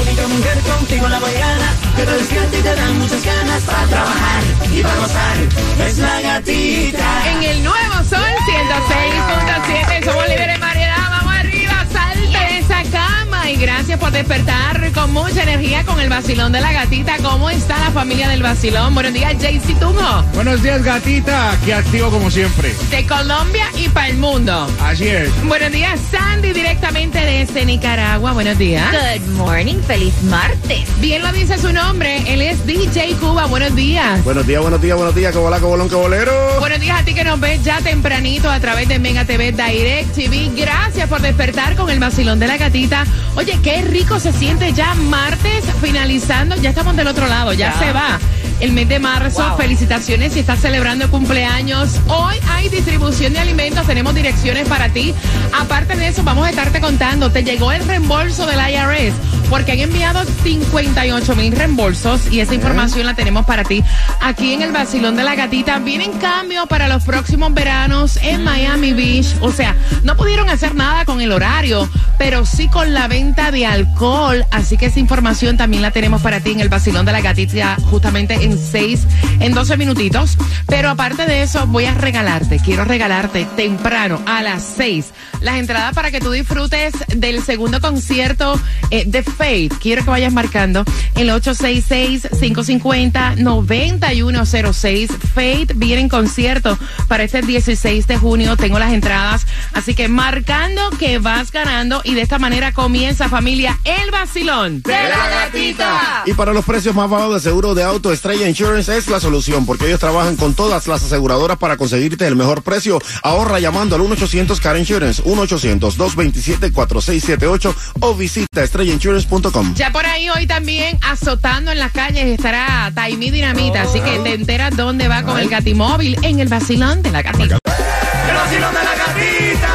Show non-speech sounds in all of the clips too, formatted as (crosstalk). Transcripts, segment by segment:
Única mujer contigo la mañana que te despierta y te dan muchas ganas para trabajar y para gozar. Es la gatita. En el nuevo sol 106.7 somos líderes gracias por despertar con mucha energía con el vacilón de la gatita. ¿Cómo está la familia del vacilón? Buenos días, JC Tunjo. Buenos días, gatita. Aquí activo como siempre. De Colombia y para el mundo. Así es. Buenos días, Sandy, directamente desde Nicaragua. Buenos días. Good morning, feliz martes. Bien lo dice su nombre, él es DJ Cuba. Buenos días. Buenos días, buenos días, buenos días. Cobolá, cobolón, cobolero. Buenos días a ti que nos ves ya tempranito a través de Mega TV Direct TV. Gracias por despertar con el vacilón de la gatita. Oye, qué rico se siente ya martes finalizando. Ya estamos del otro lado, ya, se va. El mes de marzo, felicitaciones si estás celebrando cumpleaños. Hoy hay distribución de alimentos, tenemos direcciones para ti. Aparte de eso, vamos a estarte contando, te llegó el reembolso del IRS porque han enviado 58 mil reembolsos y esa información la tenemos para ti aquí en el Basilón de la Gatita. Vienen cambios para los próximos veranos en Miami Beach. O sea, no pudieron hacer nada con el horario, pero sí con la venta de alcohol. Así que esa información también la tenemos para ti en el Basilón de la Gatita justamente en 6, en 12 minutitos. Pero aparte de eso, voy a regalarte, quiero regalarte temprano a las 6 las entradas para que tú disfrutes del segundo concierto eh, de Faith. Quiero que vayas marcando el 866-550-9106. Faith viene en concierto para este 16 de junio. Tengo las entradas. Así que marcando que vas ganando y de esta manera comienza familia el vacilón. De la gatita. Y para los precios más bajos de seguro de auto, Estrella Insurance es la solución porque ellos trabajan con todas las aseguradoras para conseguirte el mejor precio. Ahorra llamando al 1-800 Car Insurance, 1-800-227-4678 o visita Ya por ahí hoy también azotando en las calles estará Taimí Dinamita, así que te enteras dónde va con el gatimóvil en el vacilón de la gatita. El vacilón de la gatita.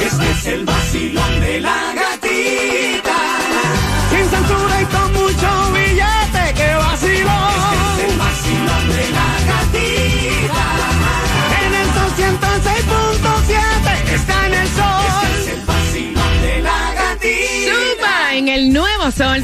Este es el vacilón de la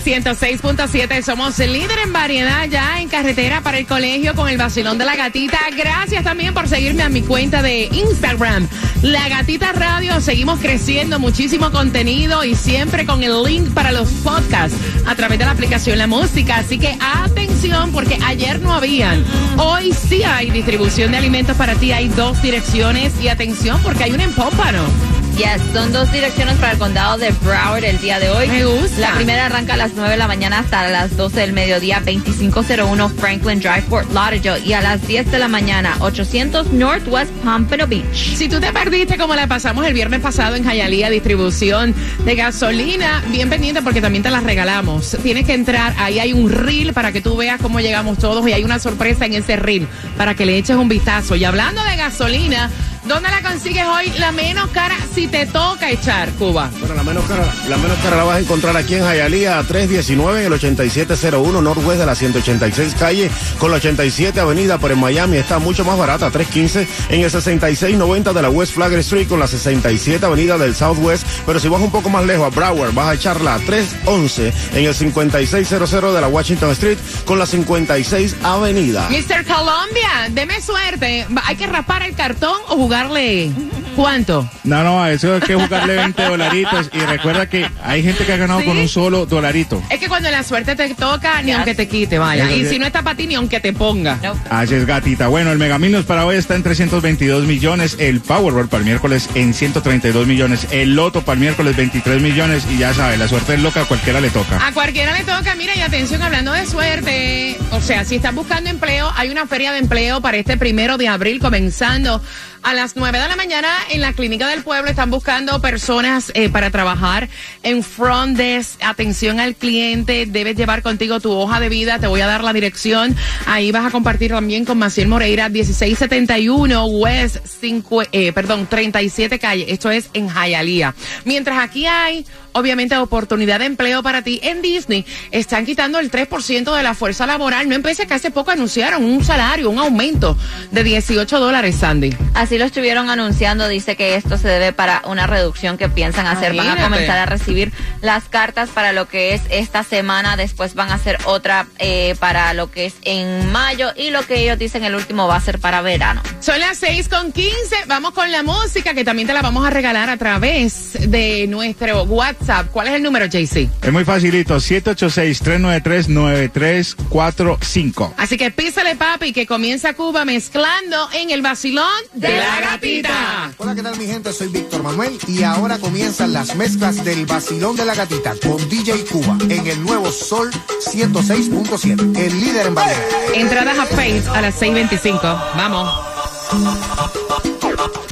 nuevo sol 106.7. Somos líder en variedad ya en carretera para el colegio con el vacilón de la gatita. Gracias también por seguirme a mi cuenta de Instagram. La Gatita Radio. Seguimos creciendo muchísimo contenido y siempre con el link para los podcasts a través de la aplicación La Música. Así que atención porque ayer no habían. Hoy sí hay distribución de alimentos para ti. Hay dos direcciones y atención porque hay una en Pómpano. Yes, son dos direcciones para el condado de Broward el día de hoy. Me gusta. La primera arranca a las 9 de la mañana hasta las 12 del mediodía, 2501 Franklin Drive, Fort Lauderdale. Y a las 10 de la mañana, 800 Northwest Pompano Beach. Si tú te perdiste como la pasamos el viernes pasado en Hialeah, distribución de gasolina, bien pendiente porque también te la regalamos. Tienes que entrar, ahí hay un reel para que tú veas cómo llegamos todos y hay una sorpresa en ese reel para que le eches un vistazo. Y hablando de gasolina, ¿dónde la consigues hoy? La menos cara si te toca echar, Cuba. Bueno, la menos cara, la menos cara la vas a encontrar aquí en Hialeah a 319 en el 8701 Northwest de la 186 calle con la 87 avenida, pero en Miami está mucho más barata, 315 en el 6690 de la West Flagler Street con la 67 avenida del Southwest, pero si vas un poco más lejos a Broward vas a echarla a 311 en el 5600 de la Washington Street con la 56 avenida. Mr. Colombia, deme suerte. ¿Hay que rapar el cartón o jugar jugarle cuánto. No, no, a eso hay que jugarle 20 dolaritos. Y recuerda que hay gente que ha ganado ¿Sí? con un solo dolarito. Es que cuando la suerte te toca, ni aunque te quite, vaya. Eso Y si no está para ti, ni aunque te ponga. No. Así es, gatita. Bueno, el Megaminos para hoy está en 322 millones. El Powerball para el miércoles en 132 millones. El Loto para el miércoles 23 millones. Y ya sabes, la suerte es loca, a cualquiera le toca. A cualquiera le toca, mira, y atención, hablando de suerte, o sea, si estás buscando empleo, hay una feria de empleo para este primero de abril comenzando a las 9 de la mañana en la Clínica del Pueblo. Están buscando personas eh, para trabajar en front desk, atención al cliente, debes llevar contigo tu hoja de vida, te voy a dar la dirección, ahí vas a compartir también con Maciel Moreira, 1671 West 5, eh, perdón, 37 calle, esto es en Hialeah. Mientras aquí hay obviamente oportunidad de empleo para ti en Disney. Están quitando el 3% de la fuerza laboral. No empecé que hace poco anunciaron un salario, un aumento de 18 dólares, Sandy. Así lo estuvieron anunciando, dice que esto se debe para una reducción que piensan hacer. Van a comenzar a recibir las cartas para lo que es esta semana, después van a hacer otra eh, para lo que es en mayo y lo que ellos dicen el último va a ser para verano. Son las 6 con 15. Vamos con la música que también te la vamos a regalar a través de nuestro WhatsApp. ¿Cuál es el número, JC? Es muy facilito, 786-393-9345. Así que písale, papi, que comienza Cuba mezclando en el vacilón de la gatita. Hola, ¿qué tal mi gente? Soy Víctor Manuel y ahora comienzan las mezclas del vacilón de la gatita con DJ Cuba en el nuevo Sol 106.7, el líder en variedad. Entradas a Face a las 6.25. Vamos.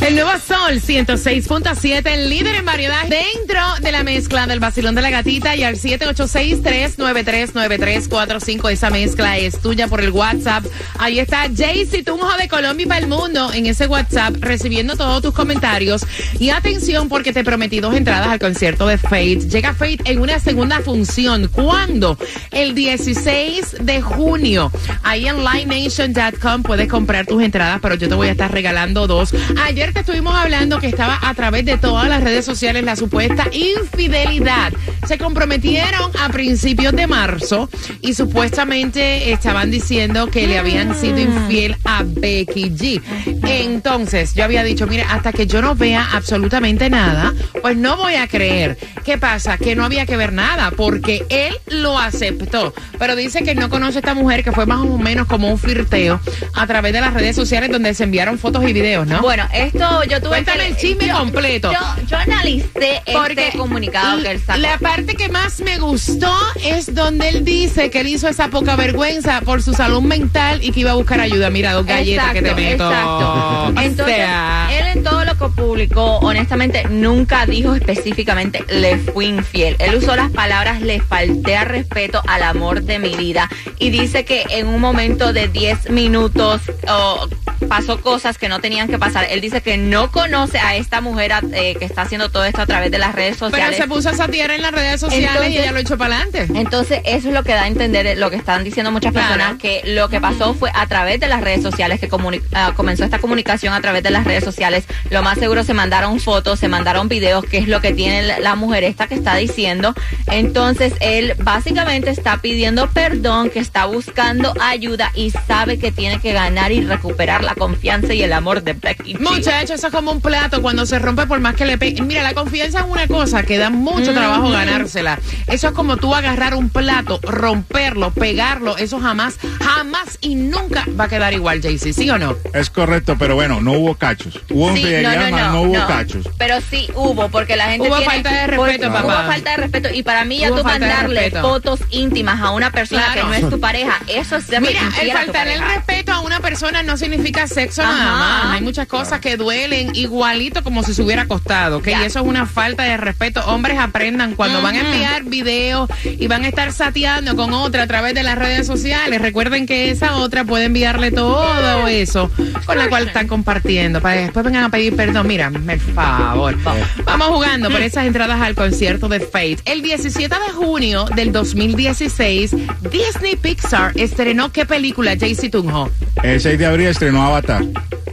El nuevo Sol 106.7, el líder en variedad dentro de la mezcla del vacilón de la gatita y al 786-393-9345. Esa mezcla es tuya por el WhatsApp. Ahí está Jaycee Tunjo de Colombia y para el mundo en ese WhatsApp recibiendo todos tus comentarios. Y atención porque te prometí dos entradas al concierto de Fate. Llega Fate en una segunda función. ¿Cuándo? El 16 de junio. Ahí en livenation.com puedes comprar tus entradas, pero yo te voy a estar regalando dos. Ayer te estuvimos hablando que estaba a través de todas las redes sociales la supuesta infidelidad. Se comprometieron a principios de marzo y supuestamente estaban diciendo que le habían sido infiel a Becky G. Entonces, yo había dicho, mire, hasta que yo no vea absolutamente nada, pues no voy a creer. ¿Qué pasa? Que no había que ver nada, porque él lo aceptó. Pero dice que no conoce a esta mujer, que fue más o menos como un flirteo a través de las redes sociales donde se enviaron fotos y videos, ¿no? Bueno, esto yo tuve Cuéntame que... el chisme yo- completo. Yo, yo analicé este comunicado que él sacó. La parte que más me gustó es donde él dice que él hizo esa poca vergüenza por su salud mental y que iba a buscar ayuda. Mira, dos galletas que te meto. Exacto. O Entonces, sea, él en todo lo que publicó, honestamente, nunca dijo específicamente le fui infiel. Él usó las palabras le falté a respeto al amor de mi vida y dice que en un momento de 10 minutos oh, pasó cosas que no tenían que pasar. Él dice que no conoce a esta mujer eh, que está haciendo todo esto a través de las redes pero sociales. se puso esa tierra en las redes sociales Entonces- y ella lo echó para adelante. Entonces, eso es lo que da a entender lo que están diciendo muchas Claro. personas, que lo que pasó fue a través de las redes sociales, que ah, comenzó esta comunicación a través de las redes sociales. Lo más seguro se mandaron fotos, se mandaron videos, que es lo que tiene la- la mujer esta que está diciendo. Entonces, él básicamente está pidiendo perdón, que está buscando ayuda y sabe que tiene que ganar y recuperar la confianza y el amor de Becky. G. Muchachos, eso es como un plato cuando se rompe por más que le pegue. Mira, la confianza es una cosa que da mucho trabajo ganársela. Eso es como tú agarrar un plato, romperlo, pegarlo. Eso jamás, jamás y nunca va a quedar igual, Jaycee, ¿sí o no? Es correcto, pero bueno, no hubo cachos. Hubo Sí, infidelidad, mas no, hubo cachos. Pero sí hubo, porque la gente Hubo tiene- falta de respeto, por- papá. Hubo falta de respeto. Y para mí ya Hubo tú mandarle fotos íntimas a una persona Claro. que no es tu pareja, eso es Mira, el faltarle el respeto a una persona no significa sexo Ajá. nada más. Hay muchas cosas que duelen igualito como si se hubiera acostado. Y eso es una falta de respeto. Hombres aprendan cuando van a enviar videos y van a estar sateando con otra a través de las redes sociales. Recuerden que esa otra puede enviarle todo eso con la cual están compartiendo para que después vengan a pedir perdón. Mira, por favor. Vamos jugando por esas entradas al concierto de Fate. El 17 de junio del 2016, Disney Pixar estrenó qué película, JC Tunjo? El 6 de abril estrenó Avatar.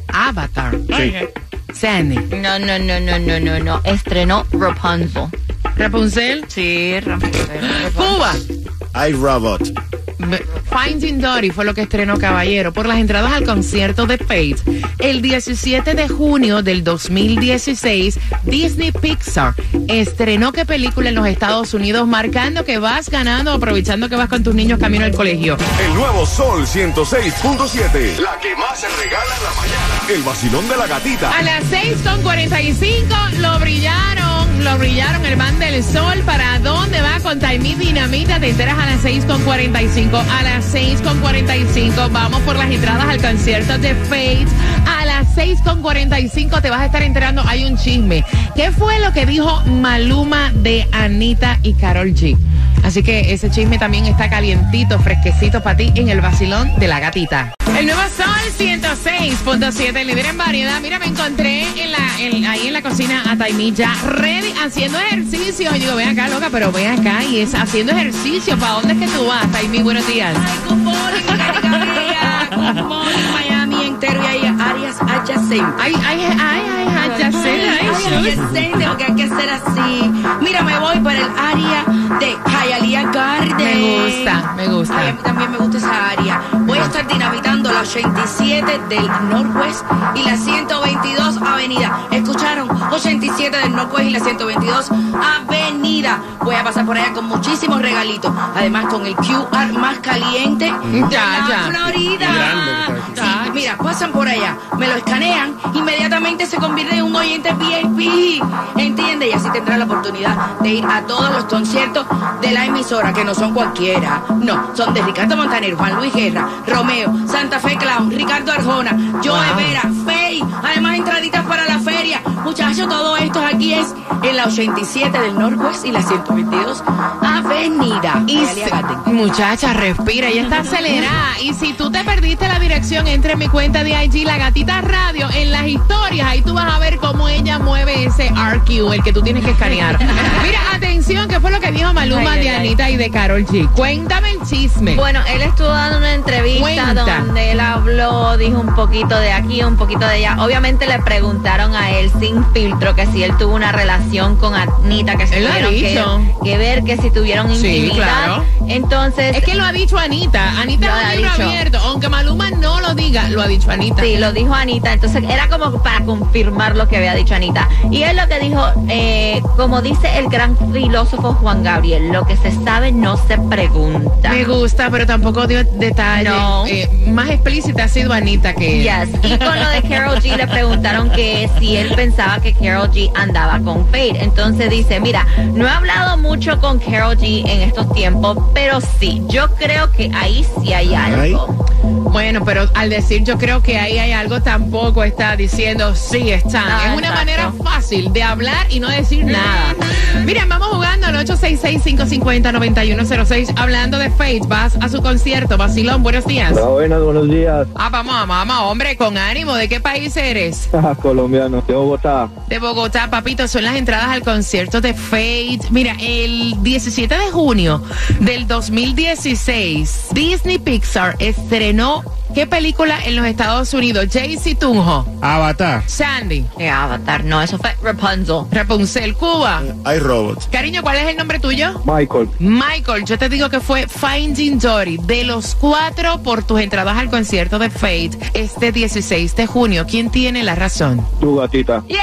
Avatar. Sí. Sandy. No, no, no, no, no, no, no. Estrenó Rapunzel. Rapunzel. Sí, Rapunzel. (gasps) Cuba. I Robot. Finding Dory fue lo que estrenó Caballero por las entradas al concierto de Fate. El 17 de junio del 2016, Disney Pixar estrenó qué película en los Estados Unidos, marcando que vas ganando, aprovechando que vas con tus niños camino al colegio. El nuevo Sol 106.7. La que más se regala en la mañana. El vacilón de la gatita. A las 6 con 45 lo brillaron, lo brillaron el man del sol. ¿Para dónde va con Taimí Dinamita? Te enteras a las 6 con 45. A las 6 con 45 vamos por las entradas al concierto de Fate. A las 6 con 45 te vas a estar enterando. Hay un chisme. ¿Qué fue lo que dijo Maluma de Anita y Carol G? Así que ese chisme también está calientito, fresquecito para ti en el vacilón de la gatita. El nuevo Sol 106.7, líder en variedad. Mira, me encontré en la, en- ahí en la cocina a Taimilla, ready, haciendo ejercicio. Y digo, ven acá, loca, pero ven acá y es haciendo ejercicio. ¿Para dónde es que tú vas, Taimí? Buenos días. Ay, good morning. Good morning, Miami áreas adyacentes. Ay, ay, ay, ay, ay, ya sé, ay, Ay, shush. adyacente, porque hay que hacer así. Mira, me voy por el área de Hialeah. Me gusta. Ay, a mí también me gusta esa área. Voy a estar dinamitando la 87 del Northwest y la 122 Avenida. ¿Escucharon? 87 del Northwest y la 122 Avenida. Voy a pasar por allá con muchísimos regalitos. Además, con el QR más caliente de Ya, la ya. Florida. Grande, Sí, mira, pasan por allá, me lo escanean, inmediatamente se convierte en un oyente VIP. ¿Entiendes? Y así tendrá la oportunidad de ir a todos los conciertos de la emisora, que no son cualquiera. No, son de Ricardo Montaner, Juan Luis Guerra, Romeo, Santa Fe Clown, Ricardo Arjona, Joe Wow. Vera, Fey. Además, entraditas para la feria. Muchachos, todo esto aquí es en la 87 del Northwest y la 122 Avenida. Y si- muchacha, respira, ya está acelerada. Y si tú te perdiste la dirección, entre en mi cuenta de IG, La Gatita Radio, en las historias, ahí tú vas a ver cómo ella mueve ese RQ, el que tú tienes que escanear. (laughs) Mira, atención, ¿qué fue lo que dijo Maluma Ay, de ay. Anita y de Carol G? Cuéntame el chisme. Bueno, él estuvo dando una entrevista Cuenta. donde él habló, dijo un poquito de aquí, un poquito de allá. Obviamente le preguntaron a él sin filtro que si él tuvo una relación con Anita, que si Él tuvieron que, ver, que si tuvieron Sí, intimidad. claro. Entonces, es que lo ha dicho Anita. Anita Lo es ha un libro dicho. abierto. Aunque Maluma no lo diga, lo ha dicho Anita. Sí, lo dijo Anita. Entonces era como para confirmar lo que había dicho Anita. Y él lo que dijo, eh, como dice el gran filósofo Juan Gabriel, lo que se sabe no se pregunta. Me gusta, pero tampoco dio detalles. No. Eh, más explícita ha sido Anita que él. Yes. Y con lo de Carol G le preguntaron que si él pensaba que Carol G andaba con Fade. Entonces dice, mira, no he hablado mucho con Carol G en estos tiempos, pero sí, yo creo que ahí sí hay algo. Bueno, pero al decir yo creo que ahí hay algo, tampoco está diciendo sí están. Ah, es una exacto. manera fácil de hablar y no decir nada. Miren, vamos jugando al 866-550-9106. Hablando de Fate, vas a su concierto. Vacilón, buenos días. Hola, buenas, buenos días. Ah, vamos, vamos, hombre, con ánimo. ¿De qué país eres? (laughs) Colombiano, de Bogotá. De Bogotá, papito, son las entradas al concierto de Fate. Mira, el 17 de junio del 2016, Disney Pixar estrenó qué película en los Estados Unidos? Jaycee Tunjo, Avatar. Sandy, Eh, Avatar, no, eso fue Rapunzel. Rapunzel, Cuba. Hay robots. Cariño, ¿cuál es el nombre tuyo? Michael, Michael, yo te digo que fue Finding Dory. De los cuatro por tus entradas al concierto de Fate este 16 de junio, ¿quién tiene la razón? tu gatita. ¡Yeah!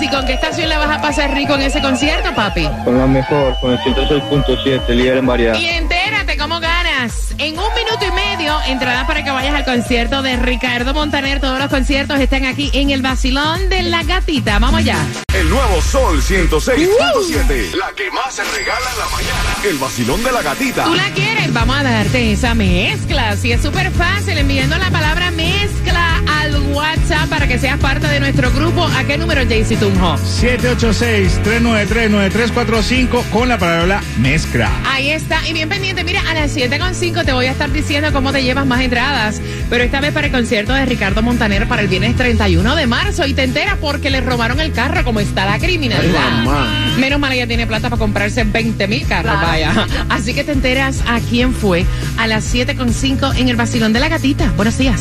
¿Y con qué estación la vas a pasar rico en ese concierto, papi? Con la mejor, con el 106.7, líder en variedad. Y entérate cómo ganas. En un minuto y medio, entradas para que vayas al concierto de Ricardo Montaner. Todos los conciertos están aquí en el Basilón de la Gatita. Vamos allá. El nuevo Sol 106.7. La que más se regala en la mañana. El vacilón de la gatita. ¿Tú la quieres? Vamos a darte esa mezcla. Si es súper fácil, enviando la palabra mezcla al WhatsApp para que seas parte de nuestro grupo. ¿A qué número, Jaycee Tunjo? 786-393-9345 con la palabra mezcla. Ahí está. Y bien pendiente, mira, a las 7.5 te voy a estar diciendo cómo te llevas más entradas. Pero esta vez para el concierto de Ricardo Montaner para el viernes 31 de marzo. Y te enteras porque le robaron el carro, como está la criminalidad. Ay, mamá. Menos mal ella tiene plata para comprarse 20 mil carros, Claro. vaya. Así que te enteras a quién fue a las 7.5 en el Basilón de la Gatita. Buenos días.